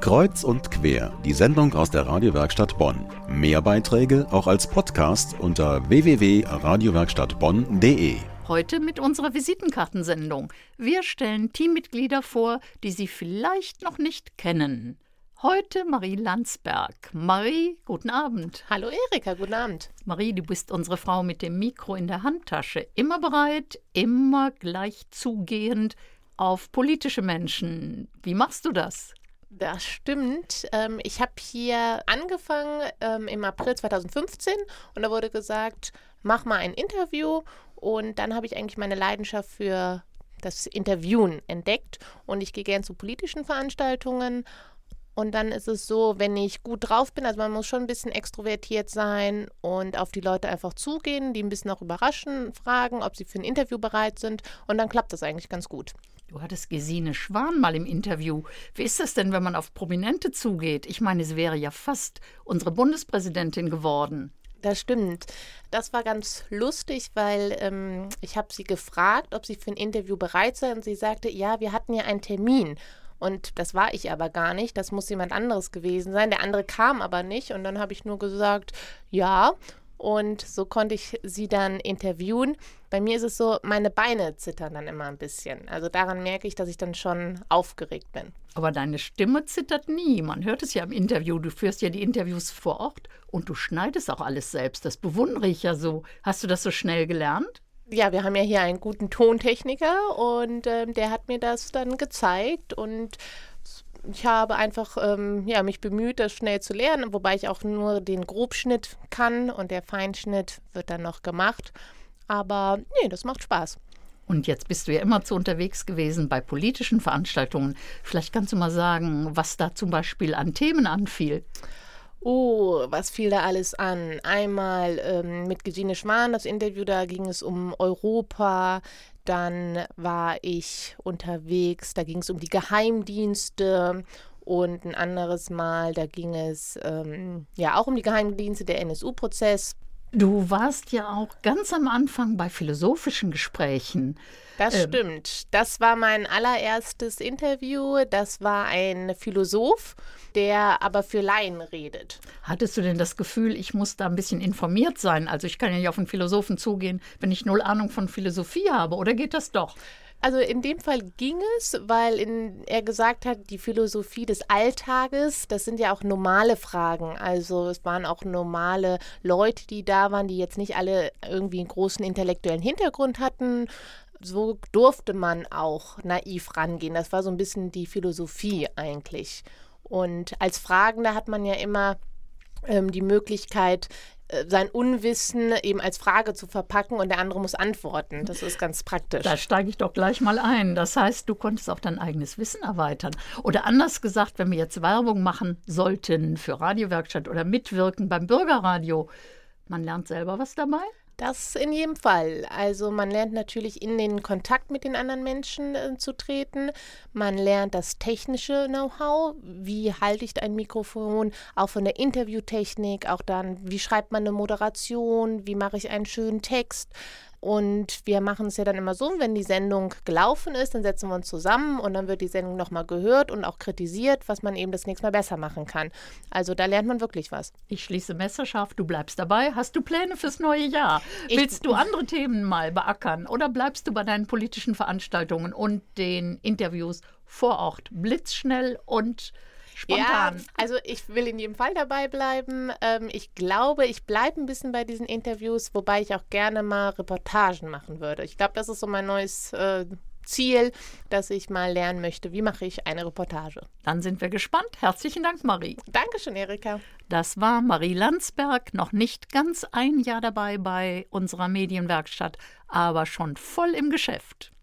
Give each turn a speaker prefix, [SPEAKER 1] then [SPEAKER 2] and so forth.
[SPEAKER 1] Kreuz und quer, die Sendung aus der Radiowerkstatt Bonn. Mehr Beiträge auch als Podcast unter www.radiowerkstattbonn.de.
[SPEAKER 2] Heute mit unserer Visitenkartensendung. Wir stellen Teammitglieder vor, die Sie vielleicht noch nicht kennen. Heute Marie Landsberg. Marie, guten Abend.
[SPEAKER 3] Hallo Erika, guten Abend.
[SPEAKER 2] Marie, du bist unsere Frau mit dem Mikro in der Handtasche. Immer bereit, immer gleich zugehend auf politische Menschen. Wie machst du das?
[SPEAKER 3] Das stimmt. Ähm, ich habe hier angefangen ähm, im April 2015 und da wurde gesagt, mach mal ein Interview. Und dann habe ich eigentlich meine Leidenschaft für das Interviewen entdeckt. Und ich gehe gern zu politischen Veranstaltungen und dann ist es so, wenn ich gut drauf bin, also man muss schon ein bisschen extrovertiert sein und auf die Leute einfach zugehen, die ein bisschen auch überraschen, fragen, ob sie für ein Interview bereit sind. Und dann klappt das eigentlich ganz gut.
[SPEAKER 2] Du hattest Gesine Schwan mal im Interview. Wie ist das denn, wenn man auf Prominente zugeht? Ich meine, sie wäre ja fast unsere Bundespräsidentin geworden.
[SPEAKER 3] Das stimmt. Das war ganz lustig, weil ähm, ich habe sie gefragt, ob sie für ein Interview bereit sei und sie sagte, ja, wir hatten ja einen Termin. Und das war ich aber gar nicht. Das muss jemand anderes gewesen sein. Der andere kam aber nicht. Und dann habe ich nur gesagt, ja. Und so konnte ich sie dann interviewen. Bei mir ist es so, meine Beine zittern dann immer ein bisschen. Also daran merke ich, dass ich dann schon aufgeregt bin.
[SPEAKER 2] Aber deine Stimme zittert nie. Man hört es ja im Interview. Du führst ja die Interviews vor Ort und du schneidest auch alles selbst. Das bewundere ich ja so. Hast du das so schnell gelernt?
[SPEAKER 3] Ja, wir haben ja hier einen guten Tontechniker und ähm, der hat mir das dann gezeigt und ich habe einfach ähm, ja, mich bemüht, das schnell zu lernen, wobei ich auch nur den Grobschnitt kann und der Feinschnitt wird dann noch gemacht. Aber nee, das macht Spaß.
[SPEAKER 2] Und jetzt bist du ja immer zu unterwegs gewesen bei politischen Veranstaltungen. Vielleicht kannst du mal sagen, was da zum Beispiel an Themen anfiel.
[SPEAKER 3] Oh, was fiel da alles an? Einmal ähm, mit Gesine Schwan, das Interview, da ging es um Europa. Dann war ich unterwegs, da ging es um die Geheimdienste. Und ein anderes Mal, da ging es ähm, ja auch um die Geheimdienste, der NSU-Prozess.
[SPEAKER 2] Du warst ja auch ganz am Anfang bei philosophischen Gesprächen.
[SPEAKER 3] Das ähm. stimmt. Das war mein allererstes Interview. Das war ein Philosoph, der aber für Laien redet.
[SPEAKER 2] Hattest du denn das Gefühl, ich muss da ein bisschen informiert sein? Also ich kann ja nicht auf einen Philosophen zugehen, wenn ich null Ahnung von Philosophie habe. Oder geht das doch?
[SPEAKER 3] Also in dem Fall ging es, weil in, er gesagt hat, die Philosophie des Alltages, das sind ja auch normale Fragen. Also es waren auch normale Leute, die da waren, die jetzt nicht alle irgendwie einen großen intellektuellen Hintergrund hatten, so durfte man auch naiv rangehen. Das war so ein bisschen die Philosophie eigentlich. Und als Fragender hat man ja immer ähm, die Möglichkeit, sein Unwissen eben als Frage zu verpacken und der andere muss antworten. Das ist ganz praktisch.
[SPEAKER 2] Da steige ich doch gleich mal ein. Das heißt, du konntest auch dein eigenes Wissen erweitern. Oder anders gesagt, wenn wir jetzt Werbung machen sollten für Radiowerkstatt oder mitwirken beim Bürgerradio, man lernt selber was dabei?
[SPEAKER 3] Das in jedem Fall. Also man lernt natürlich in den Kontakt mit den anderen Menschen äh, zu treten. Man lernt das technische Know-how. Wie halte ich ein Mikrofon? Auch von der Interviewtechnik. Auch dann, wie schreibt man eine Moderation? Wie mache ich einen schönen Text? Und wir machen es ja dann immer so, wenn die Sendung gelaufen ist, dann setzen wir uns zusammen und dann wird die Sendung nochmal gehört und auch kritisiert, was man eben das nächste Mal besser machen kann. Also da lernt man wirklich was.
[SPEAKER 2] Ich schließe messerscharf, du bleibst dabei. Hast du Pläne fürs neue Jahr? Ich Willst du andere Themen mal beackern oder bleibst du bei deinen politischen Veranstaltungen und den Interviews vor Ort blitzschnell und spontan.
[SPEAKER 3] Ja, also ich will in jedem Fall dabei bleiben. Ähm, ich glaube, ich bleibe ein bisschen bei diesen Interviews, wobei ich auch gerne mal Reportagen machen würde. Ich glaube, das ist so mein neues äh, Ziel, dass ich mal lernen möchte, wie mache ich eine Reportage.
[SPEAKER 2] Dann sind wir gespannt. Herzlichen Dank, Marie.
[SPEAKER 3] Dankeschön, Erika.
[SPEAKER 2] Das war Marie Landsberg, noch nicht ganz ein Jahr dabei bei unserer Medienwerkstatt, aber schon voll im Geschäft.